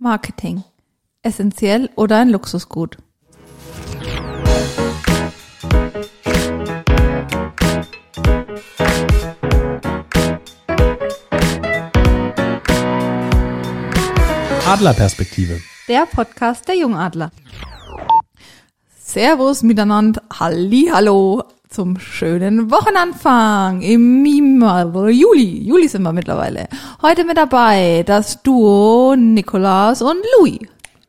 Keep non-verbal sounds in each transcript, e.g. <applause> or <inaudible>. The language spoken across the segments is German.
Marketing. Essentiell oder ein Luxusgut? Adlerperspektive. Der Podcast der Jungadler. Servus miteinander. Halli, hallo zum schönen Wochenanfang im Juli. Juli sind wir mittlerweile. Heute mit dabei das Duo Nikolas und Louis.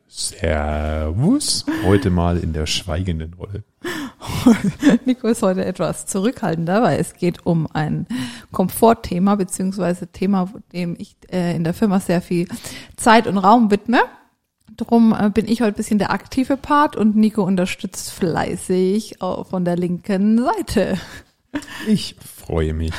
Servus. Heute mal in der schweigenden Rolle. <laughs> Nico ist heute etwas zurückhaltender, weil es geht um ein Komfortthema, beziehungsweise Thema, dem ich äh, in der Firma sehr viel Zeit und Raum widme. Drum äh, bin ich heute bisschen der aktive Part und Nico unterstützt fleißig von der linken Seite. Ich freue mich.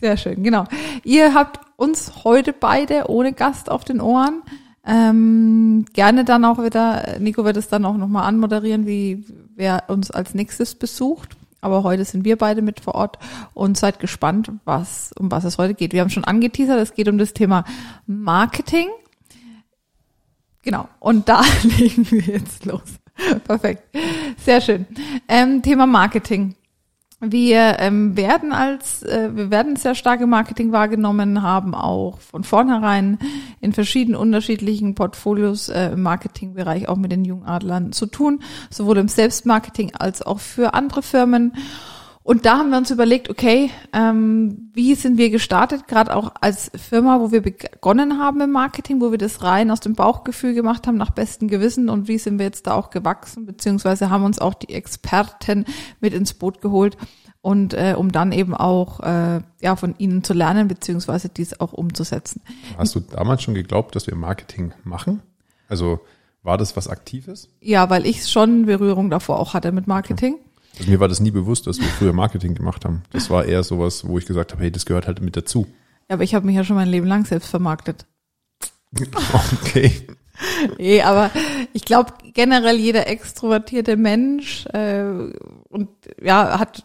Sehr schön, genau. Ihr habt uns heute beide ohne Gast auf den Ohren. Ähm, gerne dann auch wieder, Nico wird es dann auch nochmal anmoderieren, wie wer uns als nächstes besucht. Aber heute sind wir beide mit vor Ort und seid gespannt, was, um was es heute geht. Wir haben schon angeteasert, es geht um das Thema Marketing. Genau. Und da <laughs> legen wir jetzt los. Perfekt. Sehr schön. Ähm, Thema Marketing. Wir ähm, werden als, äh, wir werden sehr stark im Marketing wahrgenommen, haben auch von vornherein in verschiedenen unterschiedlichen Portfolios äh, im Marketingbereich auch mit den Jungadlern zu tun, sowohl im Selbstmarketing als auch für andere Firmen. Und da haben wir uns überlegt, okay, ähm, wie sind wir gestartet, gerade auch als Firma, wo wir begonnen haben im Marketing, wo wir das rein aus dem Bauchgefühl gemacht haben, nach bestem Gewissen und wie sind wir jetzt da auch gewachsen, beziehungsweise haben uns auch die Experten mit ins Boot geholt und äh, um dann eben auch äh, ja von ihnen zu lernen, beziehungsweise dies auch umzusetzen. Hast du damals schon geglaubt, dass wir Marketing machen? Also war das was Aktives? Ja, weil ich schon Berührung davor auch hatte mit Marketing. Okay. Also mir war das nie bewusst, dass wir früher Marketing gemacht haben. Das war eher sowas, wo ich gesagt habe, hey, das gehört halt mit dazu. Ja, aber ich habe mich ja schon mein Leben lang selbst vermarktet. <laughs> Okay. nee, aber ich glaube generell jeder extrovertierte Mensch äh, und ja hat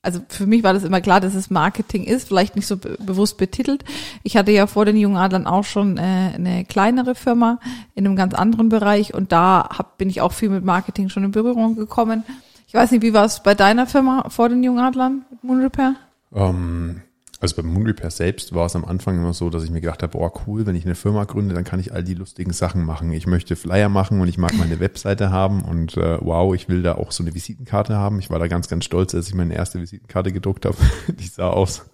also für mich war das immer klar, dass es Marketing ist, vielleicht nicht so be bewusst betitelt. Ich hatte ja vor den jungen Adlern auch schon äh, eine kleinere Firma in einem ganz anderen Bereich und da hab, bin ich auch viel mit Marketing schon in Berührung gekommen. Ich weiß nicht, wie war es bei deiner Firma vor den Jungadlern mit Moon Repair? Um, ähm, also beim Moon Repair selbst war es am Anfang immer so, dass ich mir gedacht habe, boah, cool, wenn ich eine Firma gründe, dann kann ich all die lustigen Sachen machen. Ich möchte Flyer machen und ich mag meine Webseite haben und äh, wow, ich will da auch so eine Visitenkarte haben. Ich war da ganz, ganz stolz, als ich meine erste Visitenkarte gedruckt habe. <laughs> die sah aus.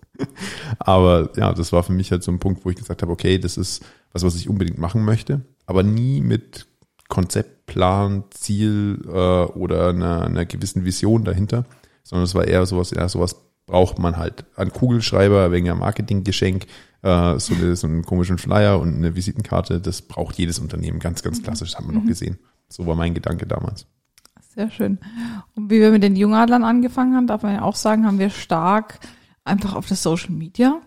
Aber ja, das war für mich halt so ein Punkt, wo ich gesagt habe, okay, das ist was, was ich unbedingt machen möchte, aber nie mit Konzept, Plan, Ziel äh, oder einer, einer gewissen Vision dahinter, sondern es war eher sowas, ja, sowas braucht man halt. Ein Kugelschreiber wegen einem Marketinggeschenk, äh, so, eine, so einen komischen Flyer und eine Visitenkarte, das braucht jedes Unternehmen. Ganz, ganz mhm. klassisch, das haben wir noch mhm. gesehen. So war mein Gedanke damals. Sehr schön. Und wie wir mit den Jungadlern angefangen haben, darf man ja auch sagen, haben wir stark einfach auf das Social Media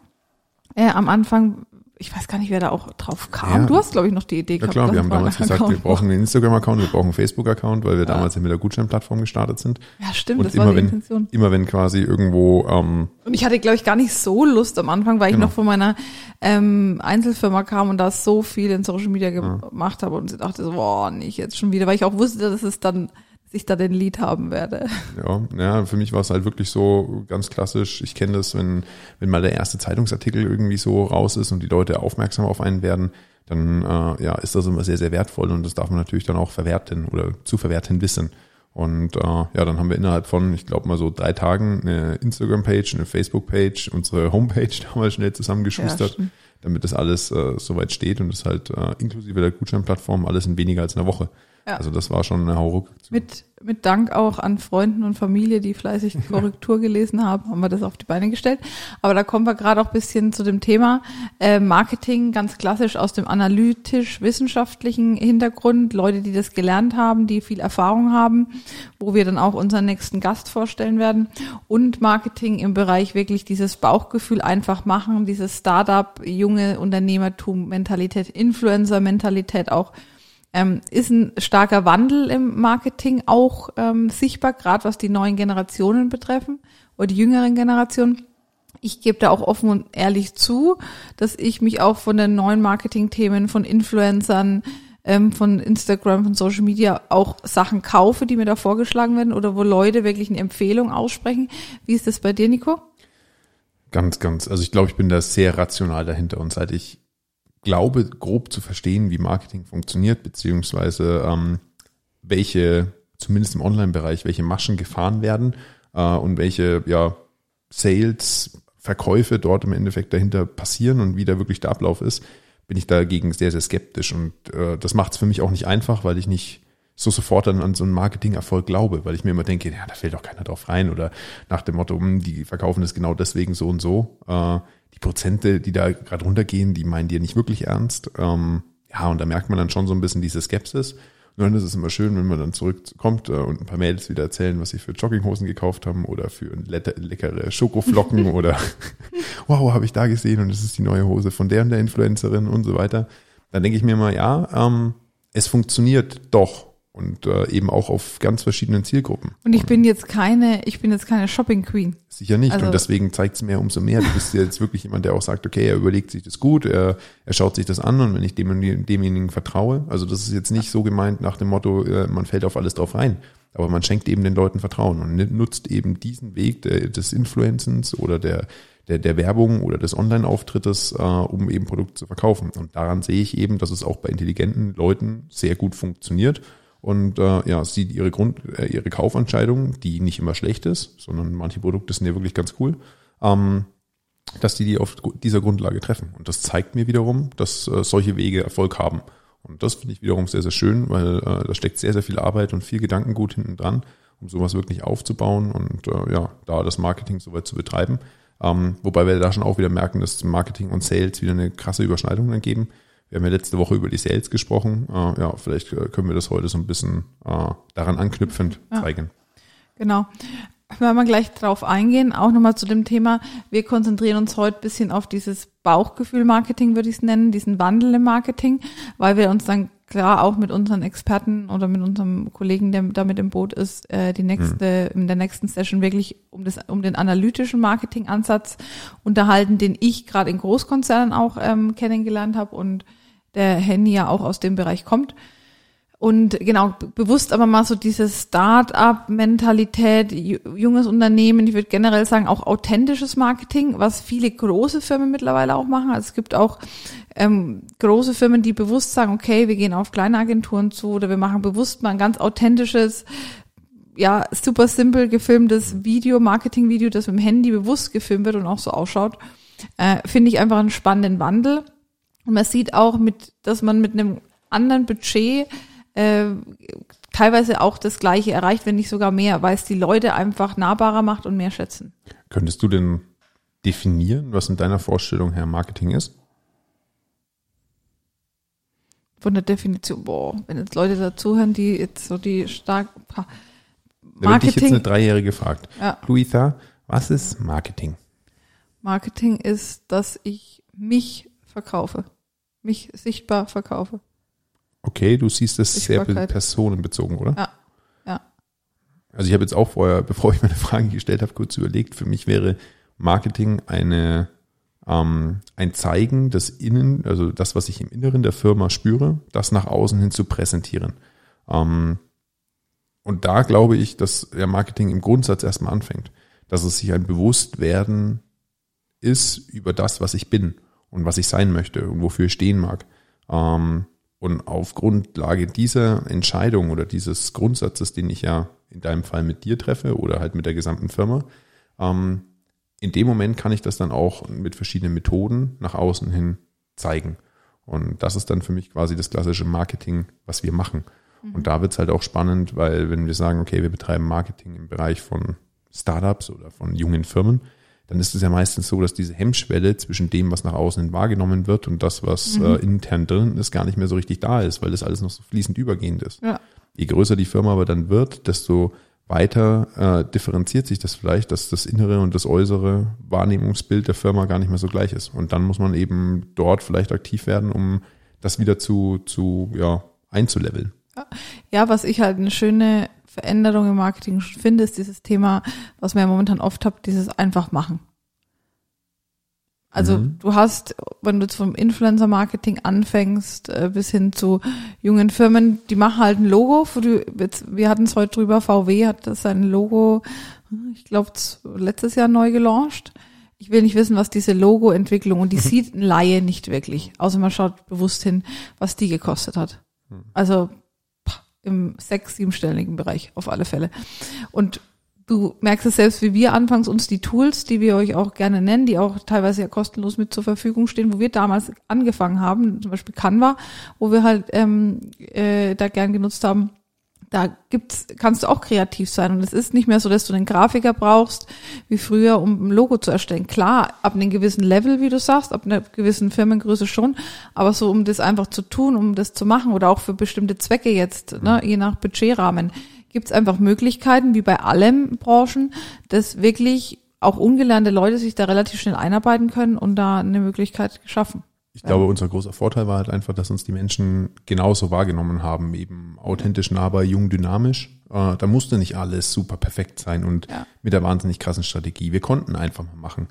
äh, am Anfang ich weiß gar nicht, wer da auch drauf kam. Ja. Du hast, glaube ich, noch die Idee gehabt. Ja klar, wir haben damals gesagt, Account wir brauchen einen Instagram-Account, wir brauchen einen Facebook-Account, weil wir ja. damals ja mit der Gutscheinplattform gestartet sind. Ja, stimmt, und das immer war die wenn, Intention. Immer wenn quasi irgendwo... Ähm, und ich hatte, glaube ich, gar nicht so Lust am Anfang, weil genau. ich noch von meiner ähm, Einzelfirma kam und da so viel in Social Media gemacht habe und dachte so, boah, nicht jetzt schon wieder, weil ich auch wusste, dass es dann ich da den Lied haben werde. Ja, ja, für mich war es halt wirklich so ganz klassisch. Ich kenne das, wenn, wenn mal der erste Zeitungsartikel irgendwie so raus ist und die Leute aufmerksam auf einen werden, dann äh, ja, ist das immer sehr, sehr wertvoll und das darf man natürlich dann auch verwerten oder zu verwerten wissen. Und äh, ja, dann haben wir innerhalb von, ich glaube mal so drei Tagen eine Instagram-Page, eine Facebook-Page, unsere Homepage <laughs> damals schnell zusammengeschustert, ja, damit das alles äh, soweit steht und das halt äh, inklusive der Gutscheinplattform alles in weniger als einer Woche. Ja. Also das war schon eine Hauruck. Mit, mit Dank auch an Freunden und Familie, die fleißig die Korrektur gelesen haben, haben wir das auf die Beine gestellt. Aber da kommen wir gerade auch bisschen zu dem Thema äh, Marketing, ganz klassisch aus dem analytisch-wissenschaftlichen Hintergrund. Leute, die das gelernt haben, die viel Erfahrung haben, wo wir dann auch unseren nächsten Gast vorstellen werden. Und Marketing im Bereich wirklich dieses Bauchgefühl einfach machen, dieses Startup, junge Unternehmertum-Mentalität, Influencer-Mentalität auch ähm, ist ein starker Wandel im Marketing auch ähm, sichtbar, gerade was die neuen Generationen betreffen oder die jüngeren Generationen. ich gebe da auch offen und ehrlich zu, dass ich mich auch von den neuen Marketing-Themen, von Influencern, ähm, von Instagram, von Social Media auch Sachen kaufe, die mir da vorgeschlagen werden oder wo Leute wirklich eine Empfehlung aussprechen. Wie ist das bei dir, Nico? Ganz, ganz. Also ich glaube, ich bin da sehr rational dahinter und seit ich glaube, grob zu verstehen, wie Marketing funktioniert, beziehungsweise ähm, welche, zumindest im Online-Bereich, welche Maschen gefahren werden äh, und welche ja, Sales, Verkäufe dort im Endeffekt dahinter passieren und wie da wirklich der Ablauf ist, bin ich dagegen sehr, sehr skeptisch. Und äh, das macht es für mich auch nicht einfach, weil ich nicht so sofort dann an so einen Marketingerfolg glaube, weil ich mir immer denke, ja, da fällt doch keiner drauf rein oder nach dem Motto, hm, die verkaufen es genau deswegen so und so. Äh, die Prozente, die da gerade runtergehen, die meinen dir nicht wirklich ernst. Ähm, ja, und da merkt man dann schon so ein bisschen diese Skepsis. Und dann ist es immer schön, wenn man dann zurückkommt äh, und ein paar Mails wieder erzählen, was sie für Jogginghosen gekauft haben oder für leckere Schokoflocken <laughs> oder <laughs> wow, habe ich da gesehen und es ist die neue Hose von der und der Influencerin und so weiter. Dann denke ich mir mal, ja, ähm, es funktioniert doch und äh, eben auch auf ganz verschiedenen Zielgruppen. Und ich bin jetzt keine, ich bin jetzt keine Shopping Queen. Sicher nicht. Also, und deswegen zeigt es mir umso mehr. Du bist jetzt wirklich jemand, der auch sagt, okay, er überlegt sich das gut, er, er schaut sich das an und wenn ich dem, demjenigen vertraue, also das ist jetzt nicht so gemeint nach dem Motto, äh, man fällt auf alles drauf rein. Aber man schenkt eben den Leuten Vertrauen und nutzt eben diesen Weg der, des Influencens oder der, der, der Werbung oder des Online-Auftrittes, äh, um eben Produkte zu verkaufen. Und daran sehe ich eben, dass es auch bei intelligenten Leuten sehr gut funktioniert und äh, ja, sie ihre Grund, äh, ihre Kaufentscheidung, die nicht immer schlecht ist, sondern manche Produkte sind ja wirklich ganz cool, ähm, dass die die auf dieser Grundlage treffen. Und das zeigt mir wiederum, dass äh, solche Wege Erfolg haben. Und das finde ich wiederum sehr, sehr schön, weil äh, da steckt sehr, sehr viel Arbeit und viel Gedankengut hinten dran, um sowas wirklich aufzubauen und äh, ja, da das Marketing soweit zu betreiben. Ähm, wobei wir da schon auch wieder merken, dass Marketing und Sales wieder eine krasse Überschneidung dann geben. Wir haben ja letzte Woche über die Sales gesprochen. Äh, ja, vielleicht äh, können wir das heute so ein bisschen äh, daran anknüpfend ja. zeigen. Genau. Wenn wir gleich drauf eingehen, auch nochmal zu dem Thema, wir konzentrieren uns heute bisschen auf dieses Bauchgefühl-Marketing, würde ich es nennen, diesen Wandel im Marketing, weil wir uns dann klar auch mit unseren Experten oder mit unserem Kollegen, der da mit im Boot ist, äh, die nächste, mhm. in der nächsten Session wirklich um das, um den analytischen Marketingansatz unterhalten, den ich gerade in Großkonzernen auch ähm, kennengelernt habe und der Henny ja auch aus dem Bereich kommt. Und genau, bewusst aber mal so diese Start-up-Mentalität, junges Unternehmen, ich würde generell sagen auch authentisches Marketing, was viele große Firmen mittlerweile auch machen. Also es gibt auch ähm, große Firmen, die bewusst sagen, okay, wir gehen auf kleine Agenturen zu oder wir machen bewusst mal ein ganz authentisches, ja, super simpel gefilmtes Video, Marketing-Video, das mit dem Handy bewusst gefilmt wird und auch so ausschaut. Äh, Finde ich einfach einen spannenden Wandel. Und man sieht auch, mit, dass man mit einem anderen Budget äh, teilweise auch das Gleiche erreicht, wenn nicht sogar mehr, weil es die Leute einfach nahbarer macht und mehr schätzen. Könntest du denn definieren, was in deiner Vorstellung her Marketing ist? Von der Definition, boah, wenn jetzt Leute dazuhören, die jetzt so die stark Marketing. Wenn dich jetzt eine Dreijährige fragt, ja. Luisa, was ist Marketing? Marketing ist, dass ich mich verkaufe mich sichtbar verkaufe. Okay, du siehst das sehr personenbezogen, oder? Ja, ja. Also ich habe jetzt auch vorher, <laughs> bevor ich meine Frage gestellt habe, kurz überlegt, für mich wäre Marketing eine ähm, ein Zeigen des Innen, also das, was ich im Inneren der Firma spüre, das nach außen hin zu präsentieren. Ähm, und da glaube ich, dass der Marketing im Grundsatz erstmal anfängt, dass es sich ein Bewusstwerden ist über das, was ich bin und was ich sein möchte und wofür ich stehen mag. Ähm, und auf Grundlage dieser Entscheidung oder dieses Grundsatzes, den ich ja in deinem Fall mit dir treffe oder halt mit der gesamten Firma, ähm, in dem Moment kann ich das dann auch mit verschiedenen Methoden nach außen hin zeigen. Und das ist dann für mich quasi das klassische Marketing, was wir machen. Mhm. Und da wird es halt auch spannend, weil wenn wir sagen, okay, wir betreiben Marketing im Bereich von Startups oder von jungen Firmen, dann ist es ja meistens so, dass diese Hemmschwelle zwischen dem, was nach außen wahrgenommen wird und das, was mhm. äh, intern drin ist, gar nicht mehr so richtig da ist, weil das alles noch so fließend übergehend ist. Ja. Je größer die Firma aber dann wird, desto weiter äh, differenziert sich das vielleicht, dass das innere und das äußere Wahrnehmungsbild der Firma gar nicht mehr so gleich ist. Und dann muss man eben dort vielleicht aktiv werden, um das wieder zu, zu ja, einzuleveln. Ja, was ich halt eine schöne Veränderung im Marketing finde, ist dieses Thema, was man ja momentan oft hat, dieses einfach machen. Also mhm. du hast, wenn du jetzt vom Influencer-Marketing anfängst, äh, bis hin zu jungen Firmen, die machen halt ein Logo. Die, jetzt, wir hatten es heute drüber, VW hat das sein Logo, ich glaube, letztes Jahr neu gelauncht. Ich will nicht wissen, was diese Logo-Entwicklung, und die sieht ein Laie nicht wirklich, außer man schaut bewusst hin, was die gekostet hat. Mhm. Also im sechs-, siebenstelligen Bereich auf alle Fälle. Und du merkst es selbst, wie wir anfangs uns die Tools, die wir euch auch gerne nennen, die auch teilweise ja kostenlos mit zur Verfügung stehen, wo wir damals angefangen haben, zum Beispiel Canva, wo wir halt ähm, äh, da gern genutzt haben, da gibt's, kannst du auch kreativ sein. Und es ist nicht mehr so, dass du einen Grafiker brauchst, wie früher, um ein Logo zu erstellen. Klar, ab einem gewissen Level, wie du sagst, ab einer gewissen Firmengröße schon, aber so, um das einfach zu tun, um das zu machen oder auch für bestimmte Zwecke jetzt, ne, je nach Budgetrahmen gibt es einfach Möglichkeiten, wie bei allen Branchen, dass wirklich auch ungelernte Leute sich da relativ schnell einarbeiten können und da eine Möglichkeit geschaffen. Ich glaube, unser großer Vorteil war halt einfach, dass uns die Menschen genauso wahrgenommen haben, eben authentisch, nahbar, jung, dynamisch. Äh, da musste nicht alles super perfekt sein und ja. mit der wahnsinnig krassen Strategie. Wir konnten einfach mal machen.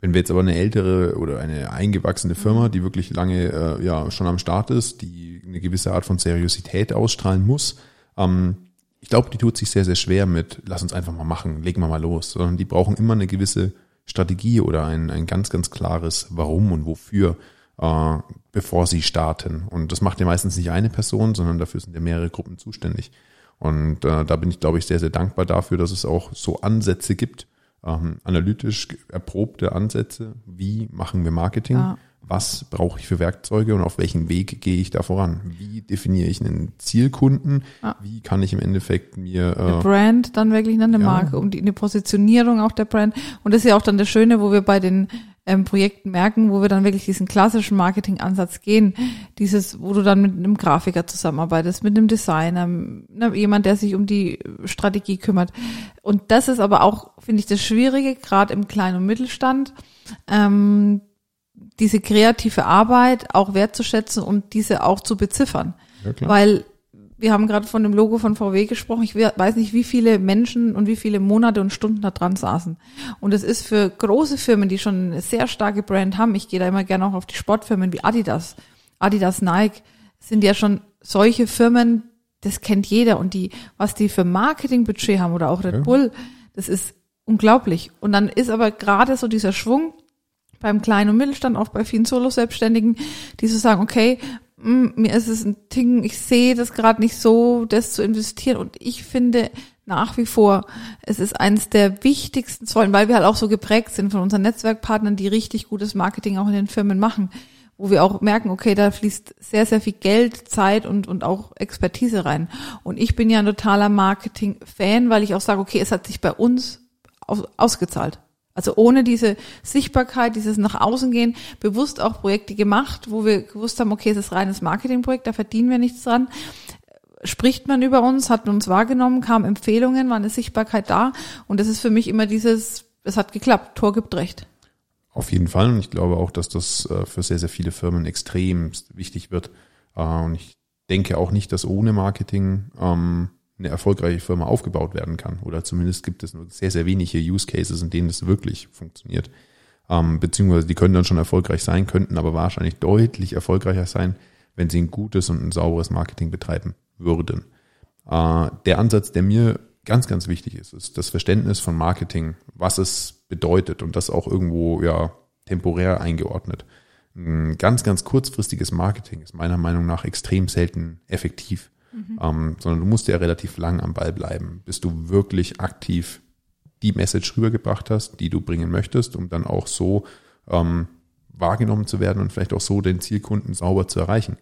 Wenn wir jetzt aber eine ältere oder eine eingewachsene Firma, die wirklich lange äh, ja schon am Start ist, die eine gewisse Art von Seriosität ausstrahlen muss, ähm, ich glaube, die tut sich sehr, sehr schwer mit, lass uns einfach mal machen, legen wir mal los, sondern die brauchen immer eine gewisse Strategie oder ein, ein ganz, ganz klares Warum und Wofür, äh, bevor sie starten. Und das macht ja meistens nicht eine Person, sondern dafür sind ja mehrere Gruppen zuständig. Und äh, da bin ich, glaube ich, sehr, sehr dankbar dafür, dass es auch so Ansätze gibt, ähm, analytisch erprobte Ansätze, wie machen wir Marketing. Ja was brauche ich für Werkzeuge und auf welchen Weg gehe ich da voran? Wie definiere ich einen Zielkunden? Ja. Wie kann ich im Endeffekt mir äh, eine Brand dann wirklich ne, eine ja. Marke, die eine Positionierung auch der Brand und das ist ja auch dann das Schöne, wo wir bei den ähm, Projekten merken, wo wir dann wirklich diesen klassischen Marketingansatz gehen, dieses, wo du dann mit einem Grafiker zusammenarbeitest, mit einem Designer, ne, jemand, der sich um die Strategie kümmert. Und das ist aber auch, finde ich, das Schwierige, gerade im Kleinen und Mittelstand. Ähm, diese kreative Arbeit auch wertzuschätzen und diese auch zu beziffern. Ja, Weil wir haben gerade von dem Logo von VW gesprochen. Ich weiß nicht, wie viele Menschen und wie viele Monate und Stunden da dran saßen. Und es ist für große Firmen, die schon eine sehr starke Brand haben, ich gehe da immer gerne auch auf die Sportfirmen wie Adidas, Adidas, Nike, sind ja schon solche Firmen, das kennt jeder. Und die, was die für Marketingbudget haben oder auch Red ja. Bull, das ist unglaublich. Und dann ist aber gerade so dieser Schwung, beim kleinen und Mittelstand, auch bei vielen Solo-Selbstständigen, die so sagen, okay, mir ist es ein Ding, ich sehe das gerade nicht so, das zu investieren. Und ich finde nach wie vor, es ist eines der wichtigsten Säulen, weil wir halt auch so geprägt sind von unseren Netzwerkpartnern, die richtig gutes Marketing auch in den Firmen machen, wo wir auch merken, okay, da fließt sehr, sehr viel Geld, Zeit und, und auch Expertise rein. Und ich bin ja ein totaler Marketing-Fan, weil ich auch sage, okay, es hat sich bei uns aus, ausgezahlt. Also ohne diese Sichtbarkeit, dieses nach außen gehen, bewusst auch Projekte gemacht, wo wir gewusst haben, okay, es ist reines Marketingprojekt, da verdienen wir nichts dran. Spricht man über uns, hat uns wahrgenommen, kamen Empfehlungen, war eine Sichtbarkeit da. Und das ist für mich immer dieses, es hat geklappt, Tor gibt recht. Auf jeden Fall. Und ich glaube auch, dass das äh, für sehr, sehr viele Firmen extrem wichtig wird. Äh, und ich denke auch nicht, dass ohne Marketing ähm, eine erfolgreiche Firma aufgebaut werden kann. Oder zumindest gibt es nur sehr, sehr wenige Use Cases, in denen es wirklich funktioniert. Ähm, beziehungsweise die können dann schon erfolgreich sein, könnten aber wahrscheinlich deutlich erfolgreicher sein, wenn sie ein gutes und ein sauberes Marketing betreiben würden. Äh, der Ansatz, der mir ganz, ganz wichtig ist, ist das Verständnis von Marketing, was es bedeutet und das auch irgendwo ja temporär eingeordnet. Ein ganz, ganz kurzfristiges Marketing ist meiner Meinung nach extrem selten effektiv mhm. ähm, sondern du musst ja relativ lang am Ball bleiben, bis du wirklich aktiv die Message rübergebracht hast, die du bringen möchtest, um dann auch so ähm, wahrgenommen zu werden und vielleicht auch so den Zielkunden sauber zu erreichen.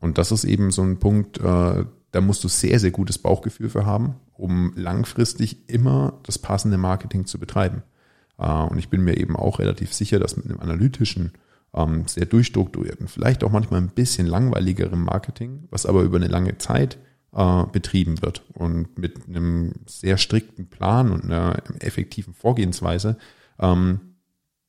Und das ist eben so ein Punkt, äh, da musst du sehr, sehr gutes Bauchgefühl für haben, um langfristig immer das passende Marketing zu betreiben. Äh, und ich bin mir eben auch relativ sicher, dass mit einem analytischen ähm, sehr durchstrukturierten, vielleicht auch manchmal ein bisschen langweiligerem Marketing, was aber über eine lange Zeit äh, betrieben wird und mit einem sehr strikten Plan und einer effektiven Vorgehensweise ähm,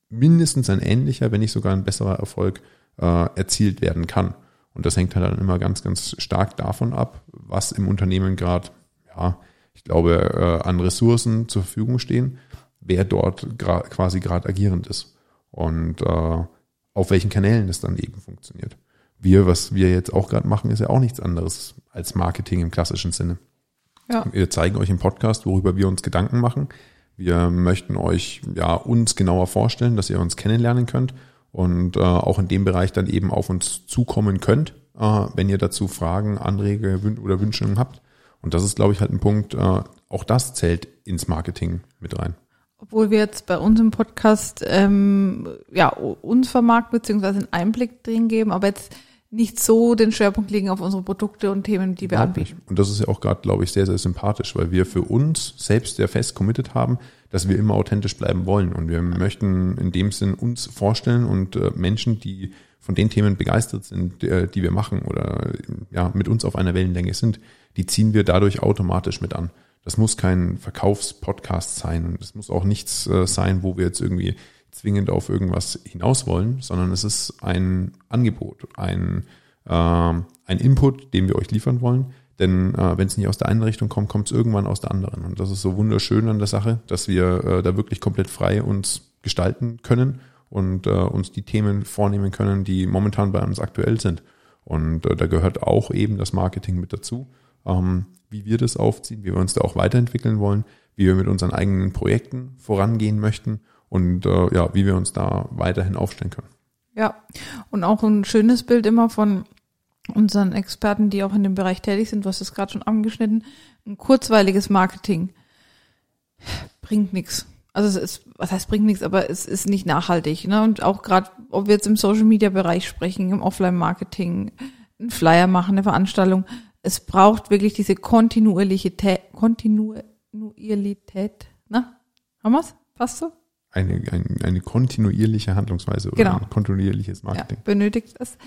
mindestens ein ähnlicher, wenn nicht sogar ein besserer Erfolg äh, erzielt werden kann. Und das hängt halt dann immer ganz, ganz stark davon ab, was im Unternehmen gerade, ja, ich glaube, äh, an Ressourcen zur Verfügung stehen, wer dort quasi gerade agierend ist. und äh, auf welchen Kanälen das dann eben funktioniert. Wir, was wir jetzt auch gerade machen, ist ja auch nichts anderes als Marketing im klassischen Sinne. Ja. Wir zeigen euch im Podcast, worüber wir uns Gedanken machen. Wir möchten euch ja uns genauer vorstellen, dass ihr uns kennenlernen könnt und äh, auch in dem Bereich dann eben auf uns zukommen könnt, äh, wenn ihr dazu Fragen, Anträge oder Wünsche habt. Und das ist, glaube ich, halt ein Punkt, äh, auch das zählt ins Marketing mit rein. Obwohl wir jetzt bei uns im Podcast ähm, ja uns vermarkten beziehungsweise einen Einblick drin geben, aber jetzt nicht so den Schwerpunkt legen auf unsere Produkte und Themen, die wir Überhaupt anbieten. Und das ist ja auch gerade, glaube ich, sehr, sehr sympathisch, weil wir für uns selbst sehr fest committed haben, dass wir immer authentisch bleiben wollen. Und wir möchten in dem Sinn uns vorstellen und äh, Menschen, die von den Themen begeistert sind, äh, die wir machen oder ja, mit uns auf einer Wellenlänge sind, die ziehen wir dadurch automatisch mit an. Das muss kein Verkaufspodcast sein und es muss auch nichts äh, sein, wo wir jetzt irgendwie zwingend auf irgendwas hinaus wollen, sondern es ist ein Angebot, ein, äh, ein Input, den wir euch liefern wollen. Denn äh, wenn es nicht aus der einen Richtung kommt, kommt es irgendwann aus der anderen. Und das ist so wunderschön an der Sache, dass wir äh, da wirklich komplett frei uns gestalten können und äh, uns die Themen vornehmen können, die momentan bei uns aktuell sind. Und äh, da gehört auch eben das Marketing mit dazu, ähm, wie wir das aufziehen, wie wir uns da auch weiterentwickeln wollen, wie wir mit unseren eigenen Projekten vorangehen möchten und äh, ja, wie wir uns da weiterhin aufstellen können. Ja, und auch ein schönes Bild immer von unseren Experten, die auch in dem Bereich tätig sind, du hast es gerade schon angeschnitten, ein kurzweiliges Marketing bringt nichts. Also es ist, was heißt bringt nichts, aber es ist nicht nachhaltig. Ne? Und auch gerade, ob wir jetzt im Social Media Bereich sprechen, im Offline-Marketing, einen Flyer machen, eine Veranstaltung, es braucht wirklich diese Kontinuität, Kontinuität, ne? Haben wir's? Passt so? eine, eine, eine kontinuierliche Handlungsweise oder genau. ein kontinuierliches Marketing. Ja, benötigt es.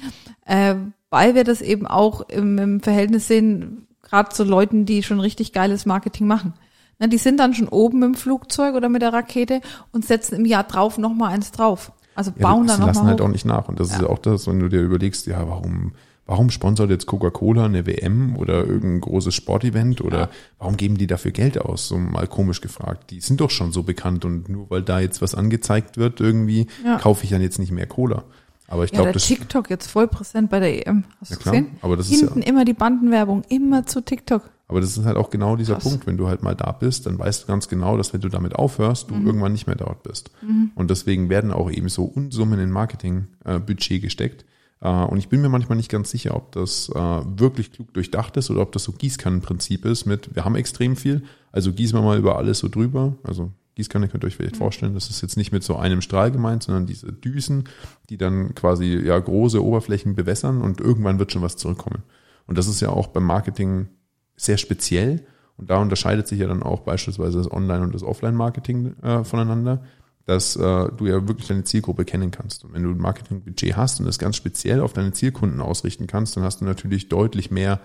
Äh, weil wir das eben auch im, im Verhältnis sehen, gerade zu Leuten, die schon richtig geiles Marketing machen. Na, die sind dann schon oben im Flugzeug oder mit der Rakete und setzen im Jahr drauf nochmal eins drauf. Also bauen ja, dann nochmal. lassen halt auch nicht nach. Und das ja. ist auch das, wenn du dir überlegst, ja, warum warum sponsert jetzt Coca-Cola eine WM oder irgendein großes Sportevent oder ja. warum geben die dafür Geld aus? So mal komisch gefragt. Die sind doch schon so bekannt und nur weil da jetzt was angezeigt wird, irgendwie ja. kaufe ich dann jetzt nicht mehr Cola. Aber ich ja, glaube, das TikTok jetzt voll präsent bei der EM. Hast ja, du klar, gesehen? Aber das Hinten ist ja, immer die Bandenwerbung, immer zu TikTok. Aber das ist halt auch genau dieser Krass. Punkt. Wenn du halt mal da bist, dann weißt du ganz genau, dass wenn du damit aufhörst, du mhm. irgendwann nicht mehr dort bist. Mhm. Und deswegen werden auch eben so Unsummen in Marketingbudget äh, gesteckt, und ich bin mir manchmal nicht ganz sicher, ob das äh, wirklich klug durchdacht ist oder ob das so Gießkannenprinzip ist mit, wir haben extrem viel, also gießen wir mal über alles so drüber. Also Gießkanne könnt ihr euch vielleicht mhm. vorstellen, das ist jetzt nicht mit so einem Strahl gemeint, sondern diese Düsen, die dann quasi ja große Oberflächen bewässern und irgendwann wird schon was zurückkommen. Und das ist ja auch beim Marketing sehr speziell. Und da unterscheidet sich ja dann auch beispielsweise das Online- und das Offline-Marketing äh, voneinander dass äh, du ja wirklich deine Zielgruppe kennen kannst. Und wenn du ein Marketingbudget hast und das ganz speziell auf deine Zielkunden ausrichten kannst, dann hast du natürlich deutlich mehr,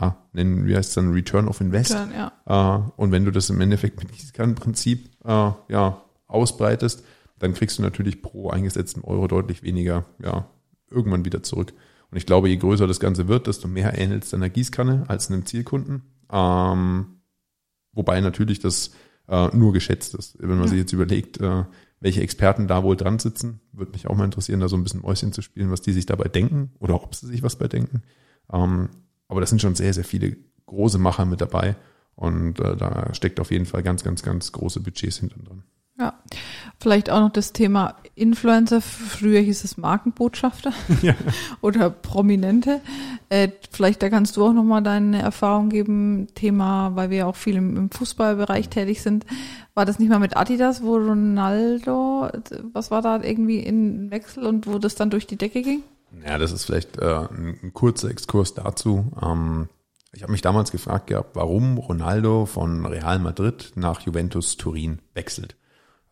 ja, nennen wir es dann Return of Invest. Return, ja. äh, und wenn du das im Endeffekt mit diesem Prinzip äh, ja, ausbreitest, dann kriegst du natürlich pro eingesetzten Euro deutlich weniger, ja, irgendwann wieder zurück. Und ich glaube, je größer das Ganze wird, desto mehr ähnelt es einer Gießkanne als einem Zielkunden. Ähm, wobei natürlich das äh, nur geschätzt ist. Wenn man ja. sich jetzt überlegt, äh, welche Experten da wohl dran sitzen, würde mich auch mal interessieren, da so ein bisschen Mäuschen zu spielen, was die sich dabei denken oder ob sie sich was bei denken. Ähm, aber das sind schon sehr, sehr viele große Macher mit dabei und äh, da steckt auf jeden Fall ganz, ganz, ganz große Budgets hinten dran. Ja, vielleicht auch noch das Thema Influencer. Früher hieß es Markenbotschafter <laughs> ja. <laughs> oder Prominente. Äh, vielleicht da kannst du auch noch mal deine Erfahrung geben. Thema, weil wir ja auch viel im, im, Fußballbereich tätig sind. War das nicht mal mit Adidas, wo Ronaldo, was war da irgendwie in Wechsel und wo das dann durch die Decke ging? Ja, das ist vielleicht äh, ein, ein kurzer Exkurs dazu. Ähm, ich habe mich damals gefragt gehabt, warum Ronaldo von Real Madrid nach Juventus Turin wechselt.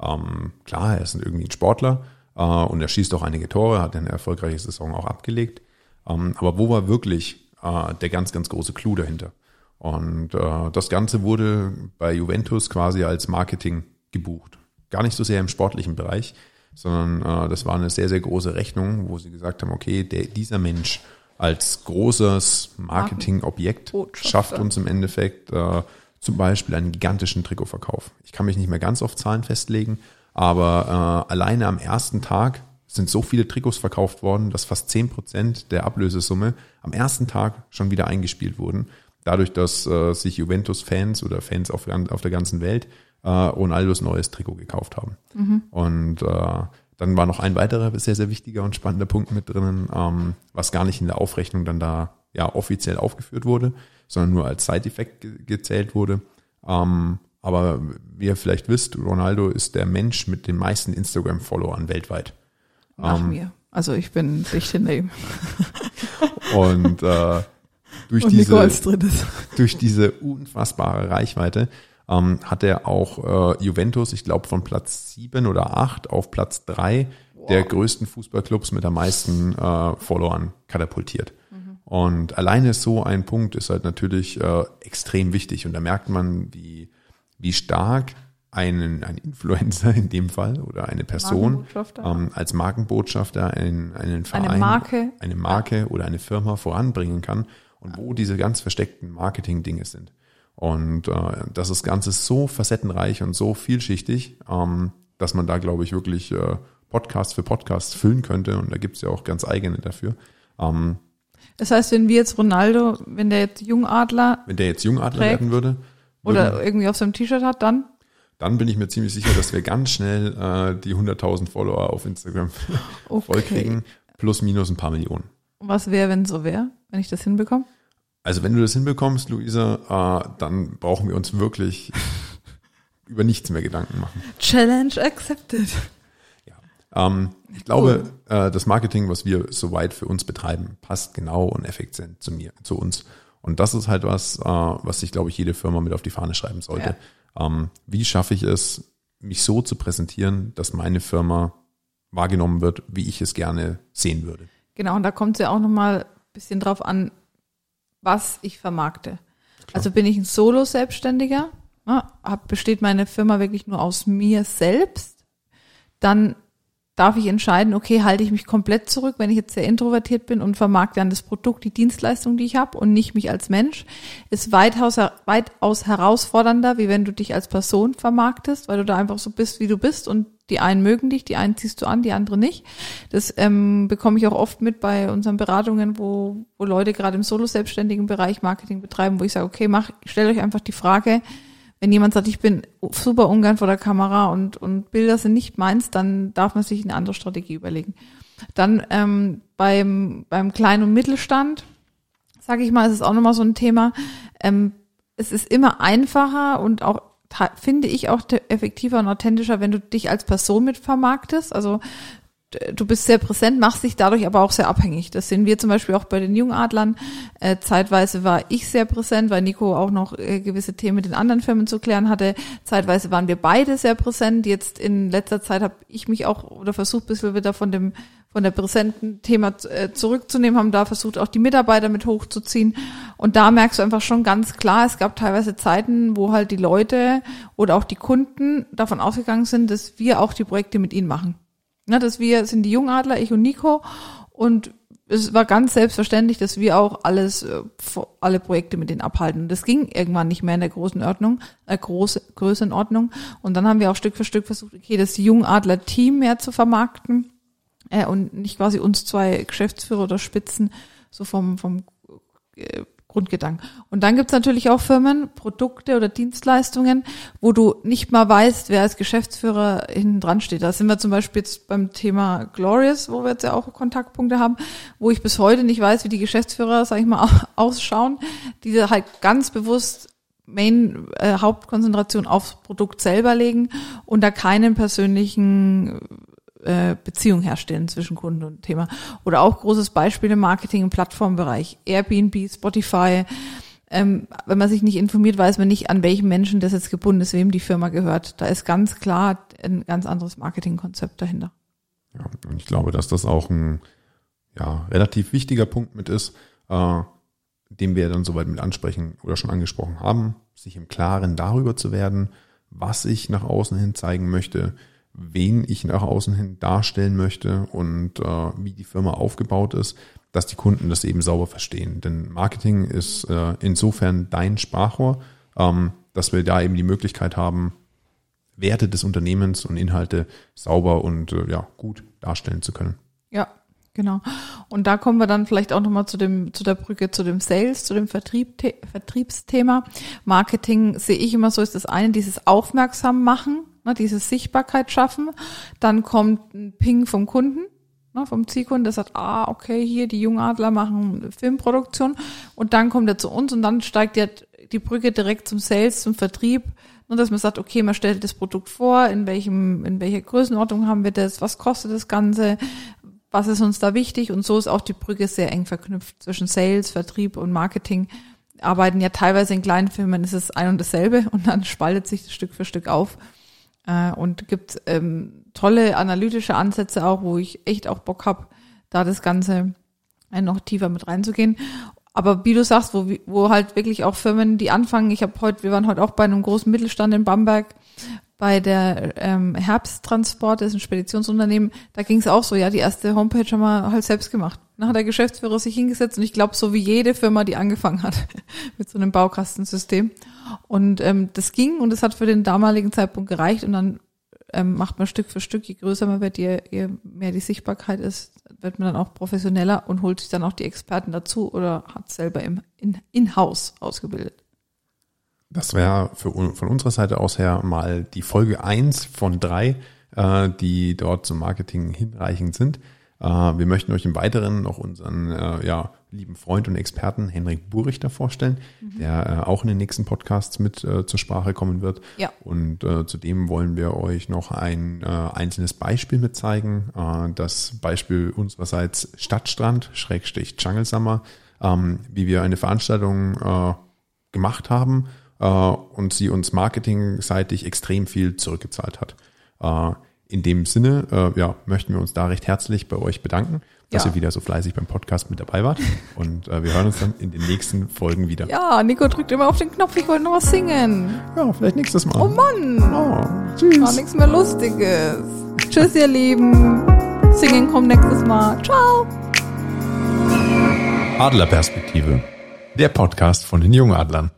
Ähm, klar, er ist irgendwie ein Sportler äh, und er schießt auch einige Tore, hat eine erfolgreiche Saison auch abgelegt. Ähm, aber wo war wirklich äh, der ganz, ganz große Clou dahinter? Und äh, das Ganze wurde bei Juventus quasi als Marketing gebucht. Gar nicht so sehr im sportlichen Bereich, sondern äh, das war eine sehr, sehr große Rechnung, wo sie gesagt haben, okay, der, dieser Mensch als großes Marketingobjekt schafft uns im Endeffekt äh, zum Beispiel einen gigantischen Trikotverkauf. Ich kann mich nicht mehr ganz auf Zahlen festlegen, Aber äh, alleine am ersten Tag sind so viele Trikots verkauft worden, dass fast zehn Prozent der Ablösesumme am ersten Tag schon wieder eingespielt wurden. Dadurch, dass äh, sich Juventus-Fans oder Fans auf, auf der ganzen Welt äh, Ronaldos neues Trikot gekauft haben. Mhm. Und äh, dann war noch ein weiterer sehr, sehr wichtiger und spannender Punkt mit drinnen, ähm, was gar nicht in der Aufrechnung dann da ja offiziell aufgeführt wurde, sondern nur als Side-Effekt ge gezählt wurde. Ähm, aber wie ihr vielleicht wisst, Ronaldo ist der Mensch mit den meisten Instagram-Followern weltweit. Nach ähm, mir. Also ich bin dicht hinter ihm. Und äh, durch, Und diese, durch diese unfassbare Reichweite ähm, hat er auch äh, Juventus, ich glaube, von Platz sieben oder acht auf Platz drei wow. der größten Fußballclubs mit der meisten äh, Followern katapultiert. Und alleine so ein Punkt ist halt natürlich äh, extrem wichtig. Und da merkt man, wie, wie stark einen, ein Influencer in dem Fall oder eine Person ähm, als Markenbotschafter einen, einen Verein, eine Marke, eine Marke oder eine Firma voranbringen kann und wo diese ganz versteckten Marketing-Dinge sind. Und äh, das ist Ganze so facettenreich und so vielschichtig, ähm, dass man da, glaube ich, wirklich äh, Podcast für Podcast füllen könnte. Und da gibt's ja auch ganz eigene dafür. Ähm, das heißt, wenn wir jetzt Ronaldo, wenn der jetzt Jungadler. Wenn der jetzt Jungadler trägt, werden würde. Oder irgendwie auf seinem T-Shirt hat, dann? Dann bin ich mir ziemlich sicher, dass wir ganz schnell äh, die 100.000 Follower auf Instagram <laughs> okay. vollkriegen. Plus minus ein paar Millionen. Was wäre, wenn so wäre, wenn ich das hinbekomme? Also wenn du das hinbekommst, Luisa, äh, dann brauchen wir uns wirklich <laughs> über nichts mehr Gedanken machen. Challenge accepted. Ähm, ich glaube, cool. äh, das Marketing, was wir soweit für uns betreiben, passt genau und effizient zu mir, zu uns. Und das ist halt was, äh, was sich, glaube ich, jede Firma mit auf die Fahne schreiben sollte. Ja. Ähm, wie schaffe ich es, mich so zu präsentieren, dass meine Firma wahrgenommen wird, wie ich es gerne sehen würde? Genau, und da kommt es ja auch nochmal ein bisschen drauf an, was ich vermarkte. Klar. Also bin ich ein Solo-Selbstständiger, ne, besteht meine Firma wirklich nur aus mir selbst, dann darf ich entscheiden, okay, halte ich mich komplett zurück, wenn ich jetzt sehr introvertiert bin und vermarkte dann das Produkt, die Dienstleistung, die ich habe und nicht mich als Mensch, ist weitaus, weitaus herausfordernder, wie wenn du dich als Person vermarktest, weil du da einfach so bist, wie du bist und die einen mögen dich, die einen ziehst du an, die andere nicht. Das ähm, bekomme ich auch oft mit bei unseren Beratungen, wo, wo Leute gerade im solo-selbstständigen Bereich Marketing betreiben, wo ich sage, okay, mach, stellt euch einfach die Frage, wenn jemand sagt, ich bin super ungern vor der Kamera und, und Bilder sind nicht meins, dann darf man sich eine andere Strategie überlegen. Dann ähm, beim, beim Klein- und Mittelstand, sage ich mal, ist es auch nochmal so ein Thema. Ähm, es ist immer einfacher und auch finde ich auch effektiver und authentischer, wenn du dich als Person mit vermarktest. Also du bist sehr präsent, machst dich dadurch aber auch sehr abhängig. Das sehen wir zum Beispiel auch bei den Jungadlern. Äh, zeitweise war ich sehr präsent, weil Nico auch noch äh, gewisse Themen mit den anderen Firmen zu klären hatte. Zeitweise waren wir beide sehr präsent. Jetzt in letzter Zeit habe ich mich auch oder versucht, bis wir wieder von dem von der präsenten Thema äh, zurückzunehmen, haben da versucht, auch die Mitarbeiter mit hochzuziehen. Und da merkst du einfach schon ganz klar, es gab teilweise Zeiten, wo halt die Leute oder auch die Kunden davon ausgegangen sind, dass wir auch die Projekte mit ihnen machen. Ja, dass wir sind die Jungadler, ich und Nico. Und es war ganz selbstverständlich, dass wir auch alles, äh, alle Projekte mit denen abhalten. Das ging irgendwann nicht mehr in der großen Ordnung, äh, große Größenordnung. Und dann haben wir auch Stück für Stück versucht, okay, das Jungadler-Team mehr zu vermarkten äh, und nicht quasi uns zwei Geschäftsführer oder Spitzen so vom, vom äh, Grundgedanken. Und dann gibt's natürlich auch Firmen, Produkte oder Dienstleistungen, wo du nicht mal weißt, wer als Geschäftsführer hinten dran steht. Da sind wir zum Beispiel jetzt beim Thema Glorious, wo wir jetzt ja auch Kontaktpunkte haben, wo ich bis heute nicht weiß, wie die Geschäftsführer, sag ich mal, ausschauen, die halt ganz bewusst Main äh, Hauptkonzentration aufs Produkt selber legen und da keinen persönlichen äh, Beziehung herstellen zwischen Kunden und Thema. Oder auch großes Beispiel im Marketing im Plattformbereich. Airbnb, Spotify. Ähm, wenn man sich nicht informiert, weiß man nicht, an welchen Menschen das jetzt gebunden ist, wem die Firma gehört. Da ist ganz klar ein ganz anderes Marketingkonzept dahinter. Ja, und ich glaube, dass das auch ein ja, relativ wichtiger Punkt mit ist, äh, den wir dann soweit mit ansprechen oder schon angesprochen haben, sich im Klaren darüber zu werden, was ich nach außen hin zeigen möchte, wen ich nach außen hin darstellen möchte und äh, wie die Firma aufgebaut ist, dass die Kunden das eben sauber verstehen. Denn Marketing ist äh, insofern dein Sprachrohr, ähm, dass wir da eben die Möglichkeit haben, Werte des Unternehmens und Inhalte sauber und äh, ja gut darstellen zu können. Ja, genau. Und da kommen wir dann vielleicht auch nochmal zu dem, zu der Brücke zu dem Sales, zu dem Vertrieb, Vertriebsthema. Marketing sehe ich immer so, ist das eine, dieses Aufmerksam machen, ne, diese Sichtbarkeit schaffen. Dann kommt ein Ping vom Kunden, ne, vom Zielkunden, der sagt, ah, okay, hier, die Jungadler machen Filmproduktion. Und dann kommt er zu uns und dann steigt ja die Brücke direkt zum Sales, zum Vertrieb. Nur, dass man sagt, okay, man stellt das Produkt vor, in welchem, in welcher Größenordnung haben wir das, was kostet das Ganze, was ist uns da wichtig? Und so ist auch die Brücke sehr eng verknüpft zwischen Sales, Vertrieb und Marketing. Arbeiten ja teilweise in kleinen Firmen, ist es ein und dasselbe und dann spaltet sich das Stück für Stück auf. Äh, und gibt ähm, tolle analytische Ansätze auch, wo ich echt auch Bock hab, da das Ganze noch tiefer mit reinzugehen. Aber wie du sagst, wo, wo halt wirklich auch Firmen, die anfangen, ich habe heute, wir waren heute auch bei einem großen Mittelstand in Bamberg, bei der ähm, Herbsttransport, das ist ein Speditionsunternehmen, da ging es auch so, ja, die erste Homepage haben wir halt selbst gemacht. Dann hat der Geschäftsführer sich hingesetzt und ich glaube, so wie jede Firma, die angefangen hat <laughs> mit so einem Baukastensystem. Und ähm, das ging und das hat für den damaligen Zeitpunkt gereicht und dann ähm, macht man Stück für Stück, je größer man wird, je, je mehr die Sichtbarkeit ist, wird man dann auch professioneller und holt sich dann auch die Experten dazu oder hat selber im In-House in ausgebildet. Das wäre von unserer Seite aus her mal die Folge eins von drei, äh, die dort zum Marketing hinreichend sind. Äh, wir möchten euch im Weiteren noch unseren äh, ja, lieben Freund und Experten Henrik Burichter vorstellen, mhm. der äh, auch in den nächsten Podcasts mit zur Sprache kommen wird. Ja. Und zudem wollen wir euch noch ein einzelnes Beispiel mit zeigen. Das Beispiel unsererseits Stadtstrand, Schrägstich Jungle Summer, ähm, wie wir eine Veranstaltung gemacht haben und sie uns marketingseitig extrem viel zurückgezahlt hat. In dem Sinne, äh, ja, möchten wir uns da recht herzlich bei euch bedanken, dass ja. ihr wieder so fleißig beim Podcast mit dabei wart. Und äh, wir hören uns dann in den nächsten Folgen wieder. Ja, Nico drückt immer auf den Knopf, ich wollte noch was singen. Ja, vielleicht nächstes Mal. Oh Mann. Oh, tschüss. War nichts mehr Lustiges. tschüss, ihr Lieben. Singen kommt nächstes Mal. Ciao. Adlerperspektive. Der Podcast von den Jungadlern.